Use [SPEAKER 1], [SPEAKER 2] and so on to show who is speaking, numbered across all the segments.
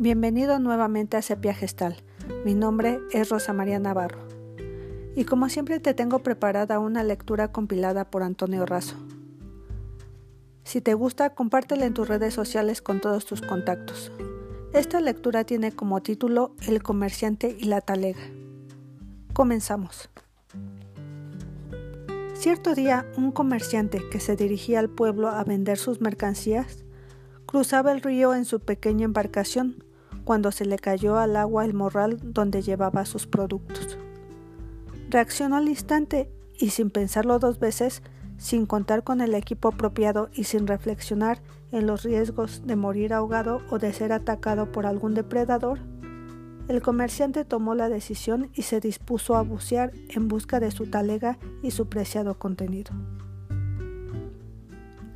[SPEAKER 1] Bienvenido nuevamente a Sepia Gestal. Mi nombre es Rosa María Navarro. Y como siempre te tengo preparada una lectura compilada por Antonio Razo. Si te gusta, compártela en tus redes sociales con todos tus contactos. Esta lectura tiene como título El comerciante y la talega. Comenzamos. Cierto día, un comerciante que se dirigía al pueblo a vender sus mercancías cruzaba el río en su pequeña embarcación cuando se le cayó al agua el morral donde llevaba sus productos. Reaccionó al instante y sin pensarlo dos veces, sin contar con el equipo apropiado y sin reflexionar en los riesgos de morir ahogado o de ser atacado por algún depredador, el comerciante tomó la decisión y se dispuso a bucear en busca de su talega y su preciado contenido.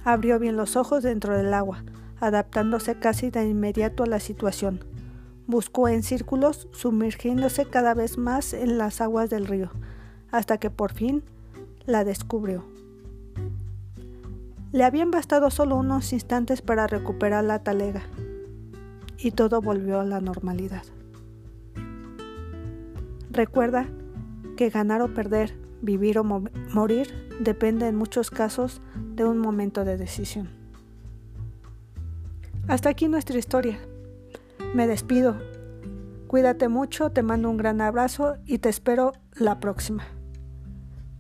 [SPEAKER 1] Abrió bien los ojos dentro del agua, adaptándose casi de inmediato a la situación, Buscó en círculos, sumergiéndose cada vez más en las aguas del río, hasta que por fin la descubrió. Le habían bastado solo unos instantes para recuperar la talega, y todo volvió a la normalidad. Recuerda que ganar o perder, vivir o morir, depende en muchos casos de un momento de decisión. Hasta aquí nuestra historia. Me despido. Cuídate mucho, te mando un gran abrazo y te espero la próxima.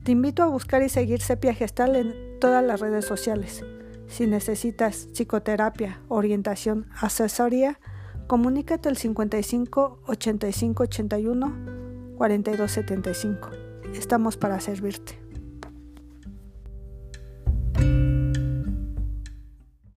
[SPEAKER 1] Te invito a buscar y seguir Sepia Gestal en todas las redes sociales. Si necesitas psicoterapia, orientación, asesoría, comunícate al 55 85 81 42 75. Estamos para servirte.